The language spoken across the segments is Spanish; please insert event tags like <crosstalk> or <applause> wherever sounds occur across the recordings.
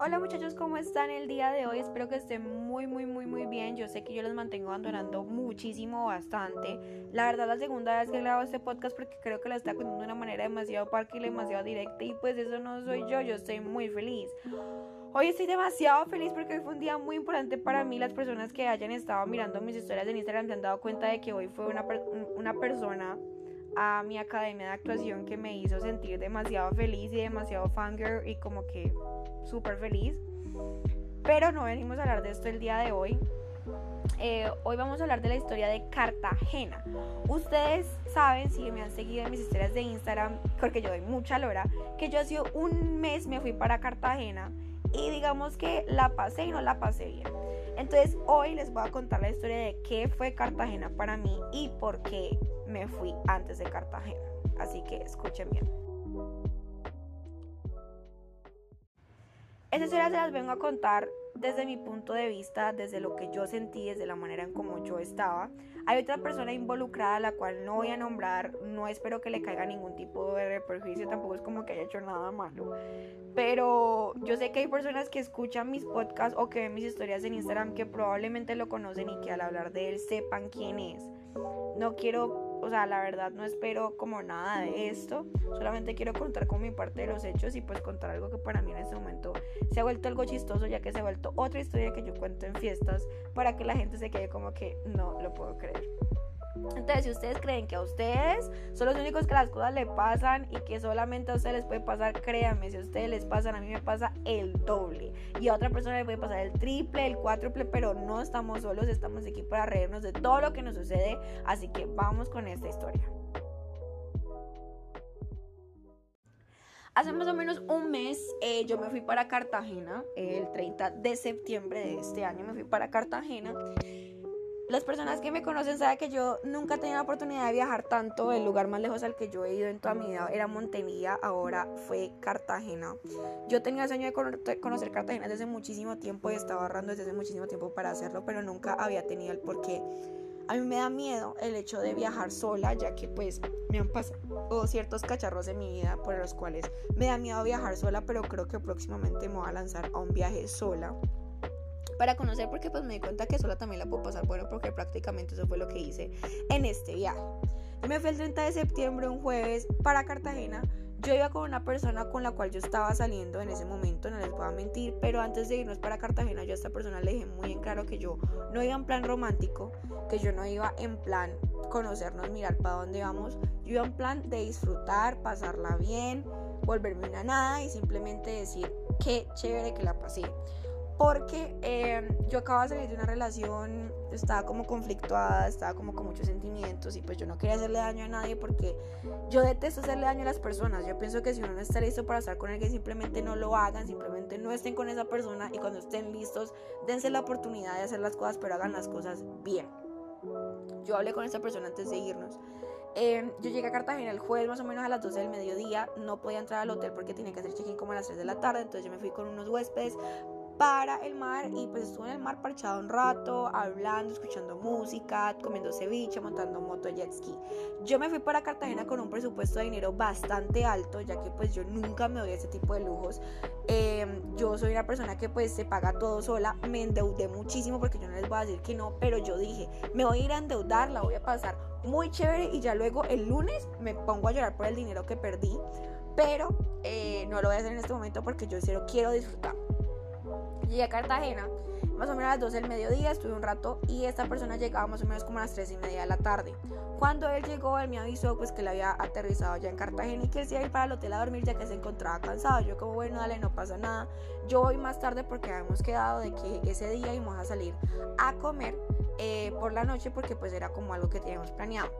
Hola muchachos, ¿cómo están el día de hoy? Espero que estén muy, muy, muy, muy bien. Yo sé que yo los mantengo abandonando muchísimo, bastante. La verdad, la segunda vez que grabo este podcast porque creo que lo está contando de una manera demasiado parque y demasiado directa y pues eso no soy yo, yo estoy muy feliz. Hoy estoy demasiado feliz porque hoy fue un día muy importante para mí. Las personas que hayan estado mirando mis historias en Instagram se han dado cuenta de que hoy fue una, una persona a mi academia de actuación que me hizo sentir demasiado feliz y demasiado fangirl y como que súper feliz. Pero no venimos a hablar de esto el día de hoy. Eh, hoy vamos a hablar de la historia de Cartagena. Ustedes saben, si me han seguido en mis historias de Instagram, porque yo doy mucha lora, que yo hace un mes me fui para Cartagena y digamos que la pasé y no la pasé bien. Entonces hoy les voy a contar la historia de qué fue Cartagena para mí y por qué me fui antes de Cartagena. Así que escuchen bien. Esta historia se las vengo a contar desde mi punto de vista, desde lo que yo sentí, desde la manera en como yo estaba. Hay otra persona involucrada, la cual no voy a nombrar, no espero que le caiga ningún tipo de perjuicio, tampoco es como que haya hecho nada malo. Pero yo sé que hay personas que escuchan mis podcasts o que ven mis historias en Instagram que probablemente lo conocen y que al hablar de él sepan quién es. No quiero o sea, la verdad no espero como nada de esto, solamente quiero contar con mi parte de los hechos y pues contar algo que para mí en este momento se ha vuelto algo chistoso ya que se ha vuelto otra historia que yo cuento en fiestas para que la gente se quede como que no lo puedo creer. Entonces, si ustedes creen que a ustedes son los únicos que las cosas le pasan y que solamente a ustedes les puede pasar, créanme, si a ustedes les pasan, a mí me pasa el doble. Y a otra persona le puede pasar el triple, el cuádruple, pero no estamos solos, estamos aquí para reírnos de todo lo que nos sucede. Así que vamos con esta historia. Hace más o menos un mes eh, yo me fui para Cartagena, el 30 de septiembre de este año me fui para Cartagena. Las personas que me conocen saben que yo nunca he tenido la oportunidad de viajar tanto. El lugar más lejos al que yo he ido en toda mi vida era Montenegro, ahora fue Cartagena. Yo tenía el sueño de conocer Cartagena desde muchísimo tiempo y estaba ahorrando desde hace muchísimo tiempo para hacerlo, pero nunca había tenido el porqué. A mí me da miedo el hecho de viajar sola, ya que pues me han pasado ciertos cacharros en mi vida por los cuales me da miedo viajar sola, pero creo que próximamente me voy a lanzar a un viaje sola para conocer porque pues me di cuenta que sola también la puedo pasar bueno porque prácticamente eso fue lo que hice en este viaje. Yo me fui el 30 de septiembre, un jueves, para Cartagena. Yo iba con una persona con la cual yo estaba saliendo en ese momento, no les a mentir, pero antes de irnos para Cartagena yo a esta persona le dije muy en claro que yo no iba en plan romántico, que yo no iba en plan conocernos, mirar para dónde vamos, yo iba en plan de disfrutar, pasarla bien, volverme una nada y simplemente decir qué chévere que la pasé porque em, yo acababa de salir de una relación, estaba como conflictuada, estaba como con muchos sentimientos y pues yo no quería hacerle daño a nadie porque yo detesto hacerle daño a las personas. Yo pienso que si uno no está listo para estar con alguien, simplemente no lo hagan, simplemente no estén con esa persona y cuando estén listos, dense la oportunidad de hacer las cosas, pero hagan las cosas bien. Yo hablé con esa persona antes de irnos. Em, yo llegué a Cartagena el jueves más o menos a las 12 del mediodía, no podía entrar al hotel porque tenía que hacer check-in como a las 3 de la tarde, entonces yo me fui con unos huéspedes para el mar y pues estuve en el mar parchado un rato, hablando, escuchando música, comiendo ceviche, montando moto jet ski. Yo me fui para Cartagena con un presupuesto de dinero bastante alto, ya que pues yo nunca me doy ese tipo de lujos. Em, yo soy una persona que pues se paga todo sola, me endeudé muchísimo porque yo no les voy a decir que no, pero yo dije, me voy a ir a endeudar, la voy a pasar muy chévere y ya luego el lunes me pongo a llorar por el dinero que perdí, pero eh, no lo voy a hacer en este momento porque yo quiero disfrutar. Llegué a Cartagena, más o menos a las 12 del mediodía, estuve un rato y esta persona llegaba más o menos como a las 3 y media de la tarde. Cuando él llegó, él me avisó pues que le había aterrizado ya en Cartagena y que se iba ir para el hotel a dormir ya que se encontraba cansado. Yo como bueno, dale, no pasa nada. Yo voy más tarde porque habíamos quedado de que ese día íbamos a salir a comer eh, por la noche porque pues era como algo que teníamos planeado.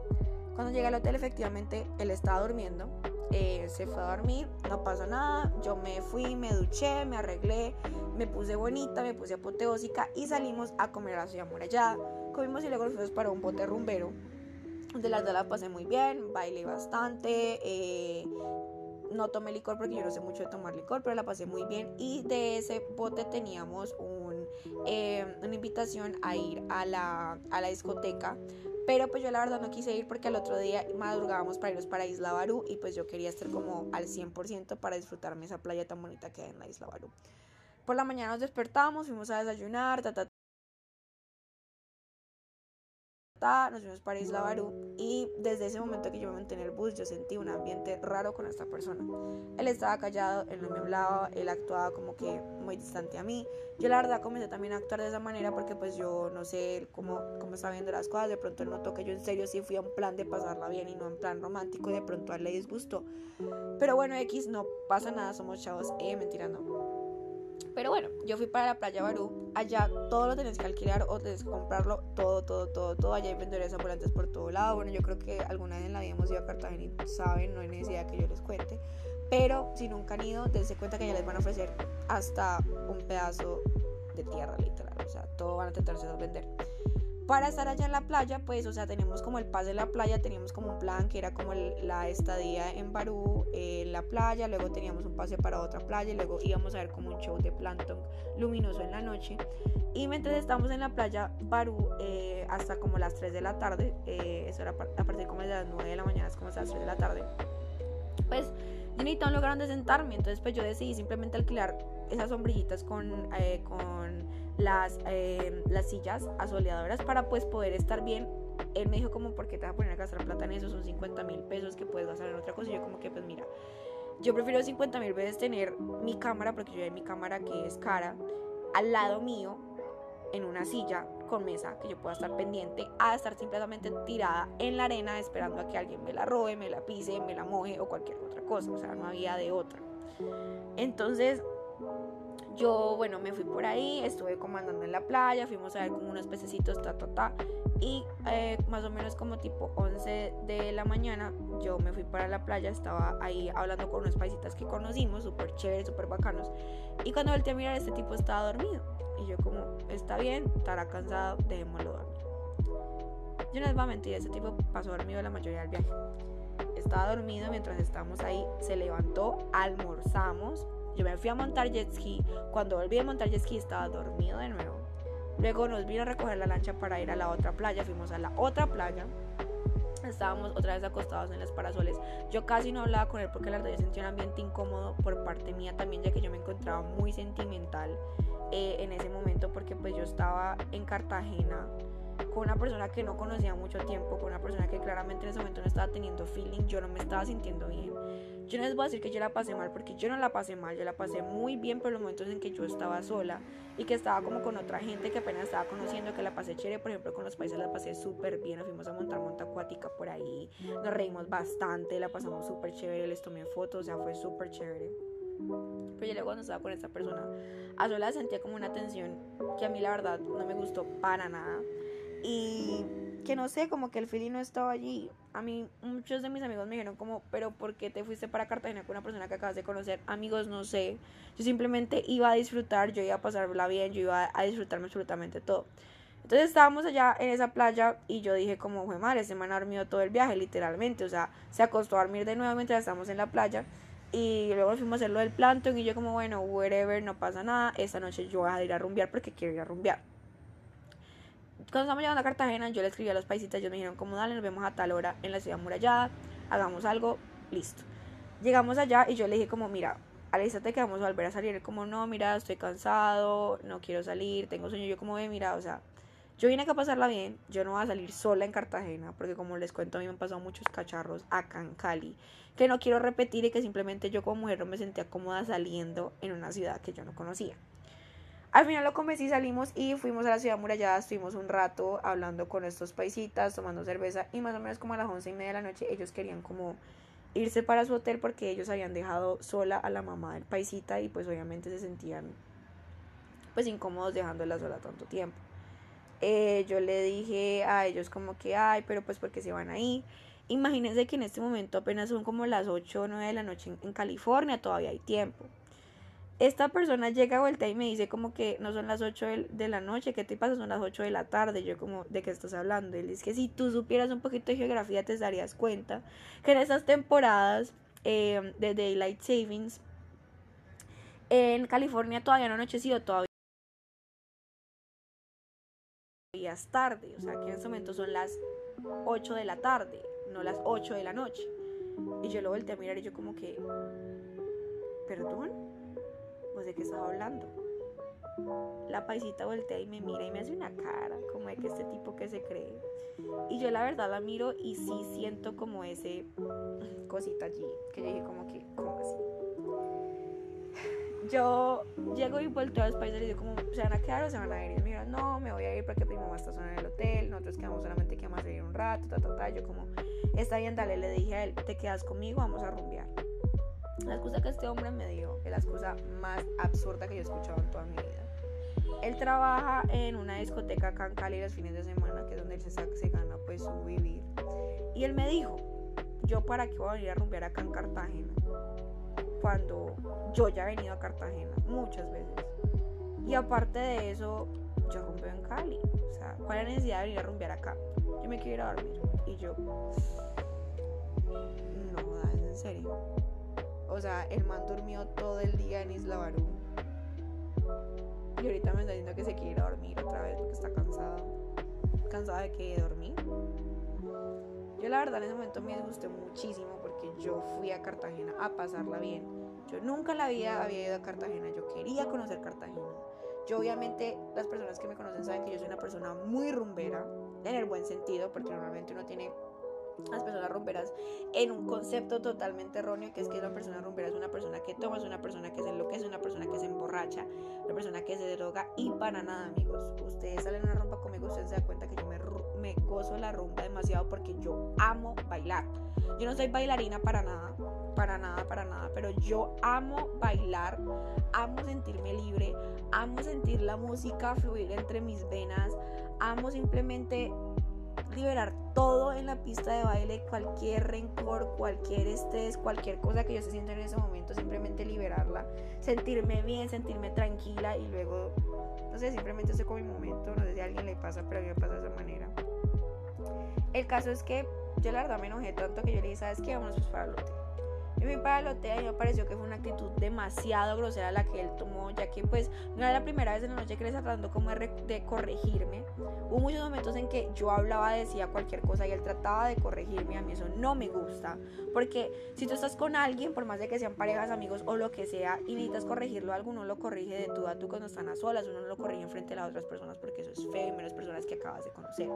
Cuando llegué al hotel efectivamente él estaba durmiendo eh, se fue a dormir, no pasó nada, yo me fui, me duché, me arreglé, me puse bonita, me puse apoteósica y salimos a comer a la ciudad amurallada. Comimos y luego nos fuimos para un bote rumbero, de las dos la pasé muy bien, bailé bastante, eh, no tomé licor porque yo no sé mucho de tomar licor, pero la pasé muy bien y de ese bote teníamos un, eh, una invitación a ir a la, a la discoteca pero pues yo la verdad no quise ir porque al otro día madrugábamos para irnos para Isla Barú y pues yo quería estar como al 100% para disfrutarme esa playa tan bonita que hay en la Isla Barú. por la mañana nos despertamos, fuimos a desayunar, ta, ta, nos fuimos para Isla Barú y desde ese momento que yo me monté en el bus yo sentí un ambiente raro con esta persona. Él estaba callado, él no me hablaba, él actuaba como que muy distante a mí. Yo la verdad comencé también a actuar de esa manera porque pues yo no sé cómo, cómo estaba viendo las cosas, de pronto él notó que yo en serio sí fui a un plan de pasarla bien y no en plan romántico y de pronto a él le disgustó. Pero bueno, X, no pasa nada, somos chavos, eh, mentira, no. Pero bueno, yo fui para la playa Barú. Allá todo lo tenés que alquilar o tenés que comprarlo. Todo, todo, todo, todo. Allá hay vendedores ambulantes por todo lado. Bueno, yo creo que alguna vez en la vida hemos ido a Cartagena y saben, no hay necesidad que yo les cuente. Pero si nunca han ido, dense cuenta que ya les van a ofrecer hasta un pedazo de tierra, literal. O sea, todo van a intentarse vender para estar allá en la playa, pues, o sea, tenemos como el pase de la playa, teníamos como un plan que era como la estadía en Barú, en la playa, luego teníamos un pase para otra playa y luego íbamos a ver como un show de plancton luminoso en la noche. Y mientras estábamos en la playa Barú, eh, hasta como las 3 de la tarde, eh, eso era a partir como de las 9 de la mañana, es como hasta las 3 de la tarde, pues yo necesitaba un lugar donde sentarme, entonces pues yo decidí simplemente alquilar esas sombrillitas con, eh, con las, eh, las sillas asoleadoras para pues poder estar bien. Él me dijo como, ¿por qué te vas a poner a gastar plata en eso? Son 50 mil pesos que puedes gastar en otra cosa. Y yo como que pues mira, yo prefiero 50 mil veces tener mi cámara, porque yo de mi cámara que es cara, al lado mío, en una silla con mesa, que yo pueda estar pendiente, a estar simplemente tirada en la arena esperando a que alguien me la robe, me la pise, me la moje o cualquier otra cosa. O sea, no había de otra. Entonces, yo, bueno, me fui por ahí, estuve como andando en la playa, fuimos a ver como unos pececitos, ta, ta, ta. Y eh, más o menos como tipo 11 de la mañana, yo me fui para la playa, estaba ahí hablando con unos paisitas que conocimos, súper chéveres, súper bacanos. Y cuando volteé a mirar, este tipo estaba dormido. Y yo como, está bien, estará cansado, dejémoslo dormir. Yo no les voy a mentir, ese tipo pasó dormido la mayoría del viaje. Estaba dormido mientras estábamos ahí, se levantó, almorzamos, yo me fui a montar jet ski. Cuando volví a montar jet ski estaba dormido de nuevo. Luego nos vino a recoger la lancha para ir a la otra playa. Fuimos a la otra playa. Estábamos otra vez acostados en los parasoles. Yo casi no hablaba con él porque la verdad yo sentía un ambiente incómodo por parte mía también, ya que yo me encontraba muy sentimental eh, en ese momento porque pues yo estaba en Cartagena con una persona que no conocía mucho tiempo, con una persona que claramente en ese momento no estaba teniendo feeling, yo no me estaba sintiendo bien. Yo no les voy a decir que yo la pasé mal porque yo no la pasé mal, yo la pasé muy bien por los momentos en que yo estaba sola y que estaba como con otra gente que apenas estaba conociendo, que la pasé chévere, por ejemplo con los países la pasé súper bien, nos fuimos a montar monta acuática por ahí, nos reímos bastante, la pasamos súper chévere, les tomé fotos, o sea, fue súper chévere. Pero yo luego cuando estaba con esta persona, a sola sentía como una tensión que a mí la verdad no me gustó para nada y que no sé, como que el feeling no estaba allí. A mí muchos de mis amigos me dijeron como, pero ¿por qué te fuiste para Cartagena con una persona que acabas de conocer? Amigos, no sé. Yo simplemente iba a disfrutar, yo iba a pasarla bien, yo iba a disfrutarme absolutamente todo. Entonces estábamos allá en esa playa y yo dije como, fue madre, se me ha dormido todo el viaje, literalmente. O sea, se acostó a dormir de nuevo mientras estábamos en la playa. Y luego fuimos a hacer lo del plantón y yo como, bueno, whatever, no pasa nada. Esta noche yo voy a ir a rumbear porque quiero ir a rumbear cuando estamos llegando a Cartagena, yo le escribí a los paisitas, ellos me dijeron, como dale, nos vemos a tal hora en la ciudad murallada, hagamos algo, listo. Llegamos allá y yo le dije como, mira, alístate que vamos a volver a salir. como, no, mira, estoy cansado, no quiero salir, tengo sueño. Yo como, ve, mira, o sea, yo vine acá a pasarla bien, yo no voy a salir sola en Cartagena, porque como les cuento, a mí me han pasado muchos cacharros acá en Cali, que no quiero repetir y que simplemente yo como mujer no me sentía cómoda saliendo en una ciudad que yo no conocía. Al final lo convencí, salimos y fuimos a la ciudad murallada, estuvimos un rato hablando con estos paisitas, tomando cerveza y más o menos como a las once y media de la noche ellos querían como irse para su hotel porque ellos habían dejado sola a la mamá del paisita y pues obviamente se sentían pues incómodos dejándola sola tanto tiempo. Eh, yo le dije a ellos como que, ay, pero pues porque se van ahí. Imagínense que en este momento apenas son como las 8 o 9 de la noche en California, todavía hay tiempo esta persona llega a vuelta y me dice como que no son las 8 de, la noche, ¿qué te pasa? Son las 8 de la tarde. Yo como, ¿de qué estás hablando? Él dice que si tú supieras un poquito de geografía te darías cuenta que en esas temporadas em, de Daylight Savings en California todavía no ha anochecido, todavía es tarde. O sea, que en este momento son las 8 de la tarde, no las 8 de la noche. Y yo lo volteé a mirar y yo como que, ¿perdón? Pues, de qué estaba hablando. la paisita voltea y me mira y me hace una cara, como de que este tipo que se cree. Y yo la verdad la miro y sí siento como ese cosita allí, que yo dije como que, ¿cómo así? Yo llego y vuelto a los países y digo como, ¿se van a quedar o se van a ir? Y me dijeron, no, me voy a ir porque mi mamá está sola en el hotel, nosotros quedamos solamente que vamos a ir un rato, ta, ta, ta. Yo como, está bien, dale, le dije a él, te quedas conmigo, vamos a rumbear. La excusa que este hombre me dio es la excusa más absurda que yo he escuchado en toda mi vida. Él trabaja en una discoteca acá en Cali los fines de semana, que es donde él se, se gana pues su vivir. Y él me dijo, yo para qué voy a venir a rumbear acá en Cartagena, cuando yo ya he venido a Cartagena muchas veces. Y aparte de eso, yo rumbeo en Cali. O sea, ¿cuál es la necesidad de venir a rumbear acá? Yo me quiero ir a dormir. Y yo, no, es en serio. O sea, el man durmió todo el día en Isla Barú. Y ahorita me está diciendo que se quiere ir a dormir otra vez porque está cansada. ¿Cansada de que dormir? Yo la verdad en ese momento me disgusté muchísimo porque yo fui a Cartagena a pasarla bien. Yo nunca en la vida había ido a Cartagena. Yo quería conocer Cartagena. Yo obviamente las personas que me conocen saben que yo soy una persona muy rumbera, en el buen sentido, porque normalmente uno tiene las personas rumberas en un concepto totalmente erróneo que es que la persona rumbera es una persona que toma, es una persona que se enloquece, una persona que se emborracha, una persona que se droga y para nada amigos. Ustedes salen a una rumba conmigo, ustedes se dan cuenta que yo me, me gozo la rumba demasiado porque yo amo bailar. Yo no soy bailarina para nada, para nada, para nada, pero yo amo bailar, amo sentirme libre, amo sentir la música fluir entre mis venas, amo simplemente liberar todo en la pista de baile, cualquier rencor, cualquier estrés, cualquier cosa que yo se sienta en ese momento, simplemente liberarla, sentirme bien, sentirme tranquila y luego, no sé, simplemente estoy con mi momento, no sé si a alguien le pasa, pero a mí me pasa de esa manera. El caso es que yo la verdad me enojé tanto que yo le dije, ¿sabes qué? Vamos pues para el. Para el hotel y me pareció que fue una actitud demasiado grosera la que él tomó, ya que pues no era la primera vez en la noche que le estaba tratando como de, de, corregirme. Hubo muchos momentos en que yo hablaba, decía cualquier cosa y él trataba de corregirme. A mí eso no me gusta, porque si tú estás con alguien, por más de que sean parejas, amigos o lo que sea, y necesitas corregirlo, alguno lo corrige de tú a tú cuando están a solas, uno no lo corrige frente a las otras personas porque eso es feo y menos personas que acabas de conocer.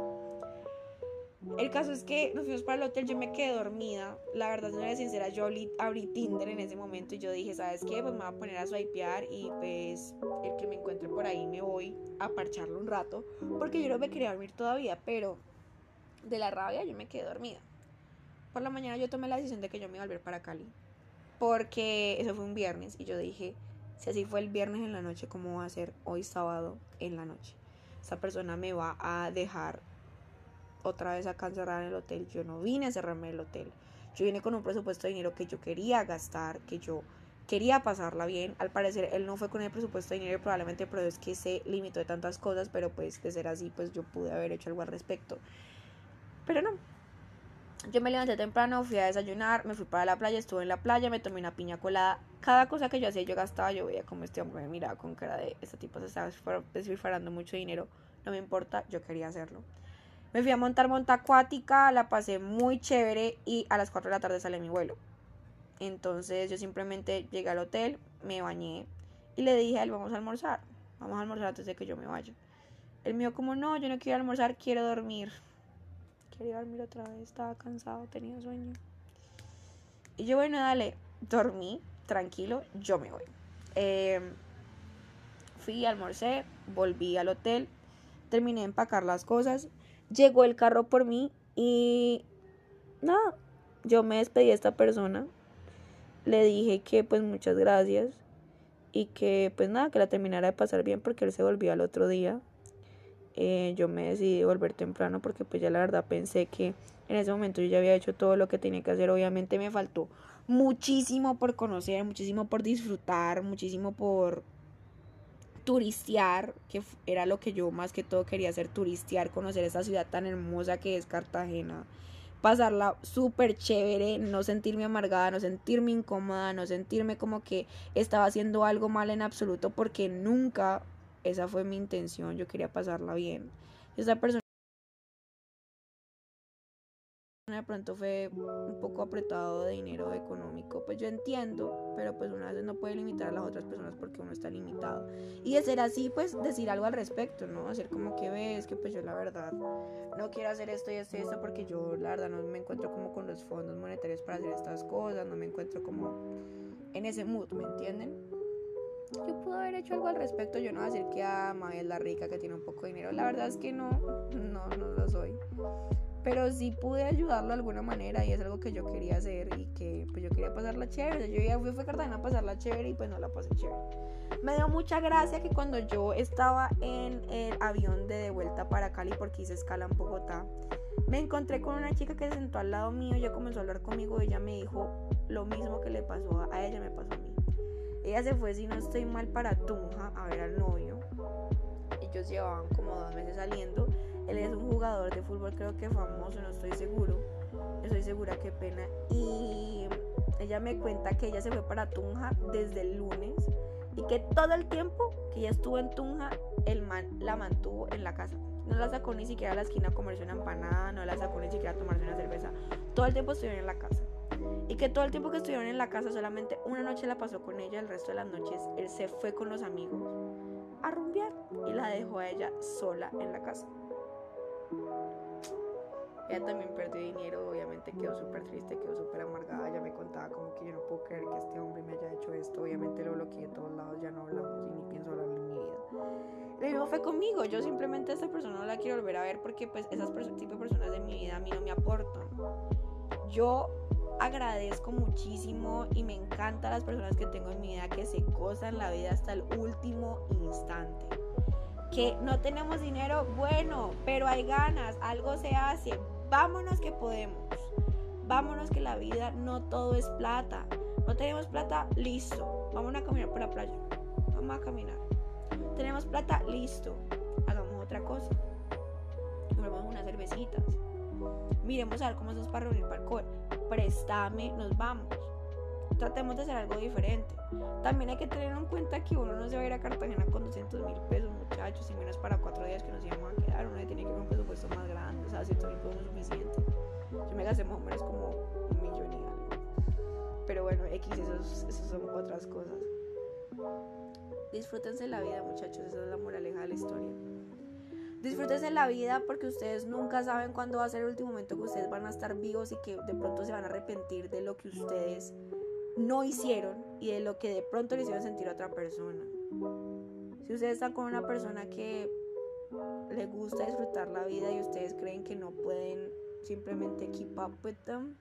El caso es que nos fuimos para el hotel, yo me quedé dormida. La verdad, no era sincera, yo abrí Tinder en ese momento y yo dije, ¿sabes qué? Pues me voy a poner a swipear y pues el que me encuentre por ahí me voy a parcharlo un rato. Porque yo no me quería dormir todavía, pero de la rabia yo me quedé dormida. Por la mañana yo tomé la decisión de que yo me iba a volver para Cali. Porque eso fue un viernes y yo dije, si así fue el viernes en la noche, ¿cómo va a ser hoy sábado en la noche? Esa persona me va a dejar otra vez acá encerrada en el hotel. Yo no vine a cerrarme el hotel. Yo vine con un presupuesto de dinero que yo quería gastar, que yo quería pasarla bien. Al parecer él no fue con el presupuesto de dinero probablemente, pero es que se limitó de tantas cosas, pero pues de ser así, pues yo pude haber hecho algo al respecto. Pero no. Yo me levanté temprano, fui a desayunar, me fui para la playa, estuve en la playa, me tomé una piña colada. Cada cosa que yo hacía, yo gastaba, yo veía como este hombre me miraba con cara de este tipo se estaba desfilfarando mucho dinero. No me importa, yo quería hacerlo. Me fui a montar monta acuática, la pasé muy chévere y a las 4 de la tarde sale mi vuelo. Entonces yo simplemente llegué al hotel, me bañé y le dije a él, vamos a almorzar. Vamos a almorzar antes de que yo me vaya. Él me dijo como, no, yo no quiero almorzar, quiero dormir. Quería dormir otra vez, estaba cansado, tenía sueño. Y yo, bueno, dale, dormí, tranquilo, yo me voy. Eh, fui, almorcé, volví al hotel, terminé de empacar las cosas llegó el carro por mí y nada, yo me despedí de esta persona, le dije que pues muchas gracias y que pues nada, que la terminara de pasar bien porque él se volvió al otro día. Eh, yo me decidí volver temprano porque pues ya la verdad pensé que en ese momento yo ya había hecho todo lo que tenía que hacer. Obviamente me faltó muchísimo por conocer, muchísimo por disfrutar, muchísimo por turistear, que era lo que yo más que todo quería hacer, turistear, conocer esa ciudad tan hermosa que es Cartagena, pasarla súper chévere, no sentirme amargada, no sentirme incómoda, no sentirme como que estaba haciendo algo mal en absoluto, porque nunca esa fue mi intención, yo quería pasarla bien. Esa persona de pronto fue un poco apretado de dinero económico, pues yo entiendo, pero pues una vez no puede limitar a las otras personas porque uno está limitado. Y de ser así, pues decir algo al respecto, ¿no? Hacer como que ves que pues yo la verdad no quiero hacer esto y esto y esto porque yo la verdad no me encuentro como con los fondos monetarios para hacer estas cosas, no me encuentro como en ese mood, ¿me entienden? yo pude haber hecho algo al respecto. Yo no voy a decir que a ah, es la rica que tiene un poco de dinero. La verdad es que no, no, no lo soy. Pero sí pude ayudarlo de alguna manera y es algo que yo quería hacer y que pues yo quería pasarla chévere. Yo ya fui a Cartagena a pasarla chévere y pues no la pasé chévere. Me dio mucha gracia que cuando yo estaba en el avión de, de vuelta para Cali porque hice escala en Bogotá, me encontré con una chica que se sentó al lado mío, ella comenzó a hablar conmigo, ella me dijo lo mismo que le pasó a ella, me pasó a mí. Ella se fue, si no estoy mal, para Tunja a ver al novio. Ellos llevaban como dos meses saliendo. Él es un jugador de fútbol, creo que famoso, no estoy seguro. Estoy segura, qué pena. Y ella me cuenta que ella se fue para Tunja desde el lunes y que todo el tiempo que ella estuvo en Tunja, el man la mantuvo en la casa. No la sacó ni siquiera a la esquina a comerse una empanada, no la sacó ni siquiera a tomarse una cerveza. Todo el tiempo estuvieron en la casa y que todo el tiempo que estuvieron en la casa solamente una noche la pasó con ella, el resto de las noches él se fue con los amigos a rumbear y la dejó a ella sola en la casa. Ella también perdió dinero, obviamente quedó súper triste, quedó súper amargada, ya me contaba como que yo no puedo creer que este hombre me haya hecho esto, obviamente lo bloqueé de todos lados, ya no hablamos y ni pienso hablar en mi vida. Lo mismo fue conmigo, yo simplemente a esta persona no la quiero volver a ver porque pues esas tipo de personas de mi vida a mí no me aportan. Yo agradezco muchísimo y me encantan las personas que tengo en mi vida que se gozan la vida hasta el último instante. Que no tenemos dinero, bueno, pero hay ganas, algo se hace. Vámonos que podemos. Vámonos que la vida no todo es plata. No tenemos plata, listo. Vamos a caminar por la playa. Vamos a caminar. Tenemos plata, listo. Hagamos otra cosa. Tomemos unas cervecitas Miremos a ver cómo es para reunir para Préstame, nos vamos. Tratemos de hacer algo diferente. También hay que tener en cuenta que uno no se va a ir a Cartagena con 200 mil pesos, muchachos, y menos para cuatro días que nos íbamos a quedar. Uno tiene que ir un presupuesto más grande, o sea, 100 mil pesos es suficiente. Yo me gasté más o menos como un millón y algo. Pero bueno, X, esos, son otras cosas. Disfrútense la vida, muchachos, esa es la moraleja de la historia. Disfrútense la vida porque ustedes nunca saben cuándo va a ser el último momento que ustedes van a estar vivos y que de pronto se van a arrepentir de lo que ustedes no hicieron y de lo que de pronto le hicieron sentir a otra persona. Si ustedes están con una persona que le gusta disfrutar la vida y ustedes creen que no pueden simplemente keep up with them,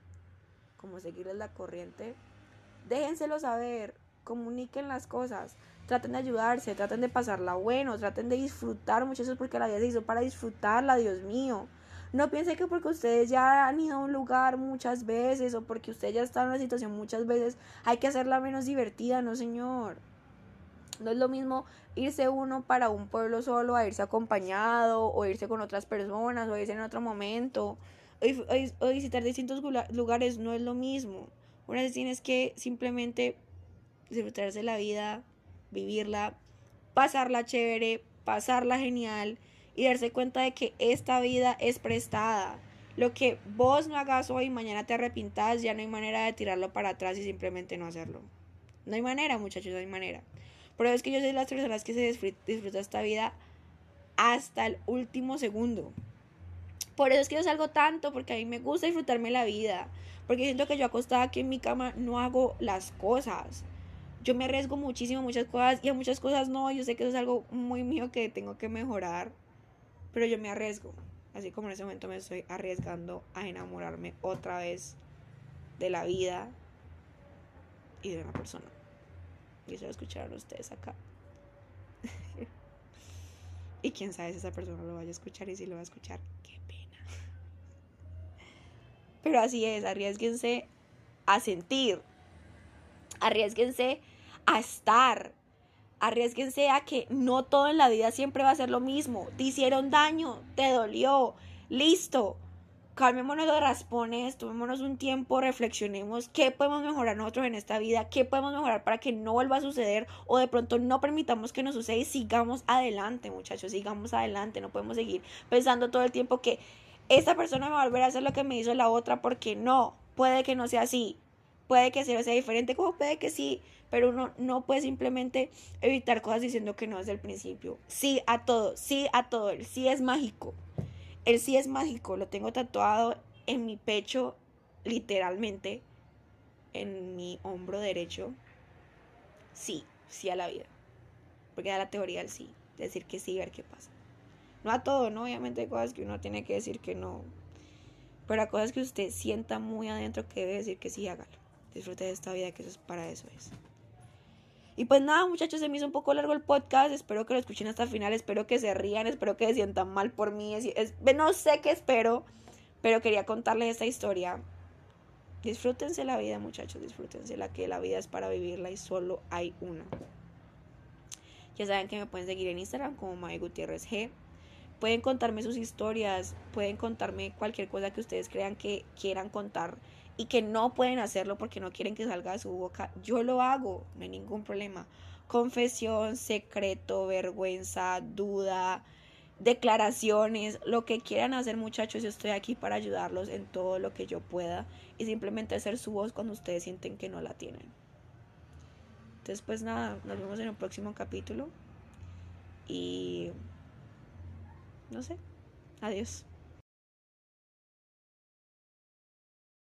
como seguirles la corriente, déjenselo saber, comuniquen las cosas traten de ayudarse, traten de pasarla bueno, traten de disfrutar muchachos porque la vida se hizo para disfrutarla, Dios mío. No piensen que porque ustedes ya han ido a un lugar muchas veces o porque usted ya está en una situación muchas veces hay que hacerla menos divertida, no señor. No es lo mismo irse uno para un pueblo solo a irse acompañado o irse con otras personas o irse en otro momento o, visitar distintos lugares, no es lo mismo. Una vez tienes que simplemente disfrutarse la vida, vivirla, pasarla chévere, pasarla genial y darse cuenta de que esta vida es prestada. Lo que vos no hagas hoy, mañana te arrepintas, ya no hay manera de tirarlo para atrás y simplemente no hacerlo. No hay manera, muchachos, no hay manera. Pero es que yo soy de las personas que se disfruta esta vida hasta el último segundo. Por eso es que yo salgo tanto, porque a mí me gusta disfrutarme la vida. Porque siento que yo acostada aquí en mi cama no hago las cosas yo me arriesgo muchísimo a muchas cosas y a muchas cosas no. Yo sé que eso es algo muy mío que tengo que mejorar, pero yo me arriesgo. Así como en ese momento me estoy arriesgando a enamorarme otra vez de la vida y de una persona. Y eso lo escucharon ustedes acá. <laughs> y quién sabe si esa persona lo vaya a escuchar y si lo va a escuchar, qué pena. Pero así es, arriesguense a sentir. Arriesguense a estar. Arriesguense a que no todo en la vida siempre va a ser lo mismo. Te hicieron daño, te dolió, listo. Calmémonos los raspones, tomémonos un tiempo, reflexionemos qué podemos mejorar nosotros en esta vida, qué podemos mejorar para que no vuelva a suceder o de pronto no permitamos que nos suceda y sigamos adelante, muchachos, sigamos adelante. No podemos seguir pensando todo el tiempo que esta persona me va a volver a hacer lo que me hizo la otra porque no, puede que no sea así, puede que sea, sea diferente, como puede que sí, pero uno no puede simplemente evitar cosas diciendo que no desde el principio. Sí a todo, sí a todo, el sí es mágico. El sí es mágico, lo tengo tatuado en mi pecho, literalmente, en mi hombro derecho. Sí, sí a la vida. Porque da la teoría del sí, decir que sí, ver qué pasa. No a todo, ¿no? Obviamente hay cosas que uno tiene que decir que no. Pero a cosas que usted sienta muy adentro que debe decir que sí, hágalo. Disfrute de esta vida, que eso es para eso es. Y pues nada, muchachos, se me hizo un poco largo el podcast. Espero que lo escuchen hasta el final. Espero que se rían. Espero que se sientan mal por mí. No sé qué espero. Pero quería contarles esta historia. Disfrútense la vida, muchachos. Disfrútense la que la vida es para vivirla y solo hay una. Ya saben que me pueden seguir en Instagram como Mae Gutiérrez G. Pueden contarme sus historias, pueden contarme cualquier cosa que ustedes crean que quieran contar y que no pueden hacerlo porque no quieren que salga de su boca. Yo lo hago, no hay ningún problema. Confesión, secreto, vergüenza, duda, declaraciones, lo que quieran hacer muchachos, yo estoy aquí para ayudarlos en todo lo que yo pueda y simplemente hacer su voz cuando ustedes sienten que no la tienen. Entonces pues nada, nos vemos en el próximo capítulo y no sé. Adiós.